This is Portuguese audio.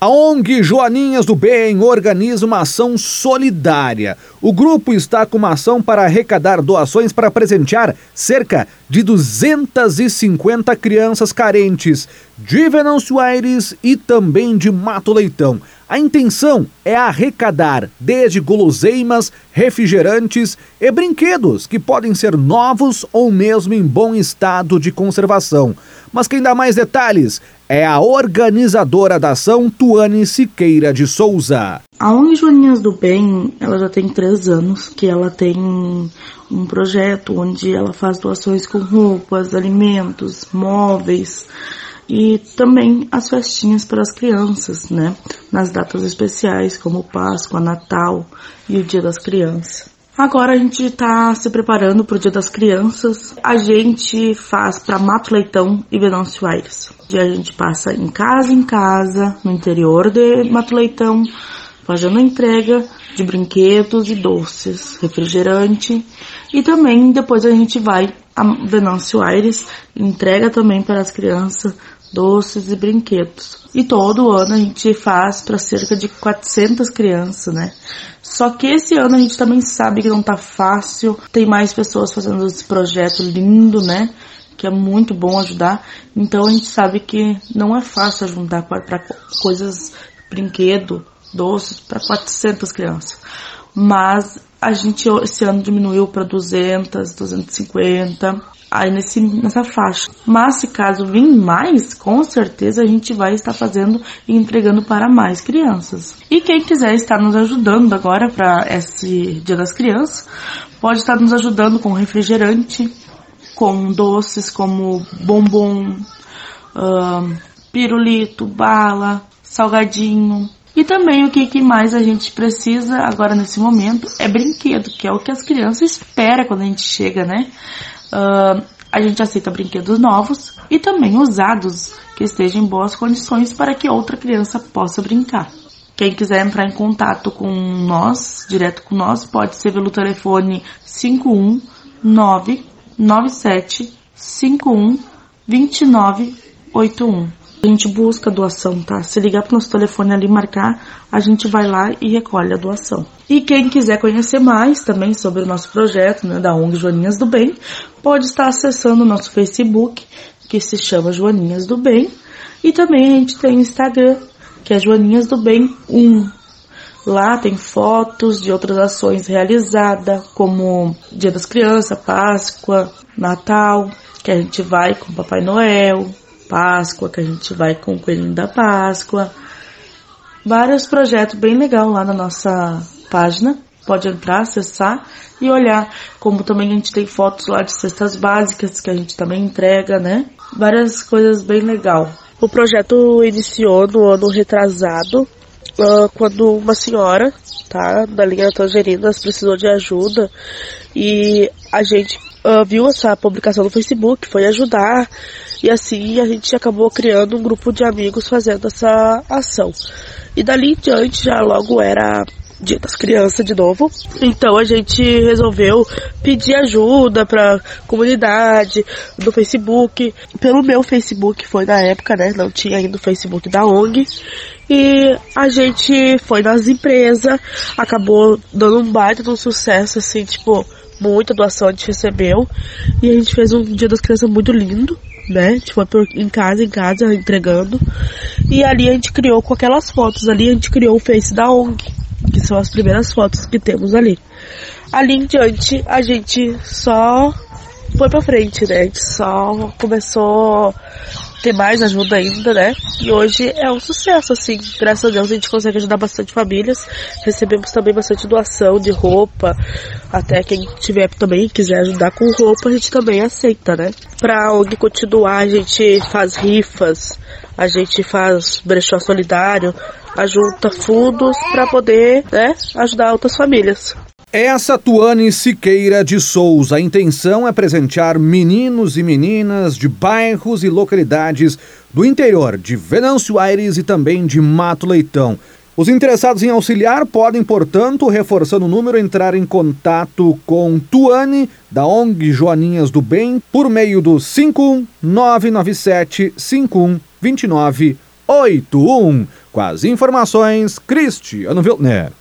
A ONG Joaninhas do Bem organiza uma ação solidária. O grupo está com uma ação para arrecadar doações para presentear cerca de 250 crianças carentes de Venâncio Aires e também de Mato Leitão. A intenção é arrecadar desde guloseimas, refrigerantes e brinquedos que podem ser novos ou mesmo em bom estado de conservação. Mas quem dá mais detalhes é a organizadora da ação, Tuane Siqueira de Souza. A ONG Joaninhas do Bem, ela já tem três anos que ela tem um projeto onde ela faz doações com roupas, alimentos, móveis e também as festinhas para as crianças, né? Nas datas especiais como Páscoa, Natal e o Dia das Crianças. Agora a gente está se preparando para o Dia das Crianças. A gente faz para Mato Leitão e Venâncio Aires. A gente passa em casa em casa, no interior de Mato Leitão, fazendo entrega de brinquedos e doces, refrigerante. E também depois a gente vai a Venâncio Aires, entrega também para as crianças doces e brinquedos. E todo ano a gente faz para cerca de 400 crianças, né? Só que esse ano a gente também sabe que não tá fácil, tem mais pessoas fazendo esse projeto lindo, né? Que é muito bom ajudar. Então a gente sabe que não é fácil juntar para coisas, brinquedo, doces para 400 crianças. Mas a gente esse ano diminuiu para 200, 250 aí nesse, nessa faixa. Mas se caso vir mais, com certeza a gente vai estar fazendo e entregando para mais crianças. E quem quiser estar nos ajudando agora para esse Dia das Crianças, pode estar nos ajudando com refrigerante, com doces como bombom, uh, pirulito, bala, salgadinho. E também o que, que mais a gente precisa agora nesse momento é brinquedo, que é o que as crianças esperam quando a gente chega, né? Uh, a gente aceita brinquedos novos e também usados que estejam em boas condições para que outra criança possa brincar. Quem quiser entrar em contato com nós, direto com nós, pode ser pelo telefone 51997 51 2981. A gente busca doação, tá? Se ligar pro nosso telefone ali marcar, a gente vai lá e recolhe a doação. E quem quiser conhecer mais também sobre o nosso projeto, né, da ONG Joaninhas do Bem, pode estar acessando o nosso Facebook, que se chama Joaninhas do Bem, e também a gente tem Instagram, que é Joaninhas do Bem 1. Lá tem fotos de outras ações realizadas, como Dia das Crianças, Páscoa, Natal, que a gente vai com Papai Noel, Páscoa, que a gente vai com o Coelhinho da Páscoa. Vários projetos bem legal lá na nossa página. Pode entrar, acessar e olhar. Como também a gente tem fotos lá de cestas básicas que a gente também entrega, né? Várias coisas bem legal. O projeto iniciou no ano retrasado, uh, quando uma senhora, tá, da linha Tangerinas precisou de ajuda e a gente uh, viu essa publicação no Facebook, foi ajudar e assim a gente acabou criando um grupo de amigos fazendo essa ação. E dali em diante já logo era Dia das Crianças de novo. Então a gente resolveu pedir ajuda pra comunidade do Facebook. Pelo meu Facebook foi na época, né? Não tinha ainda o Facebook da ONG. E a gente foi nas empresas, acabou dando um baita de um sucesso, assim, tipo, muita doação a gente recebeu. E a gente fez um Dia das Crianças muito lindo né? A gente foi por, em casa, em casa, entregando. E ali a gente criou com aquelas fotos ali, a gente criou o Face da ONG, que são as primeiras fotos que temos ali. Ali em diante, a gente só foi pra frente, né? A gente só começou ter mais ajuda ainda, né? E hoje é um sucesso, assim. Graças a Deus a gente consegue ajudar bastante famílias. Recebemos também bastante doação de roupa. Até quem tiver também quiser ajudar com roupa, a gente também aceita, né? Pra ONG continuar, a gente faz rifas, a gente faz brechó solidário, ajunta fundos para poder, né, ajudar outras famílias. Essa Tuane Siqueira de Souza. A intenção é presentear meninos e meninas de bairros e localidades do interior de Venâncio Aires e também de Mato Leitão. Os interessados em auxiliar podem, portanto, reforçando o número, entrar em contato com Tuane, da ONG Joaninhas do Bem, por meio do 51997 512981. Com as informações, Cristiano Vilner.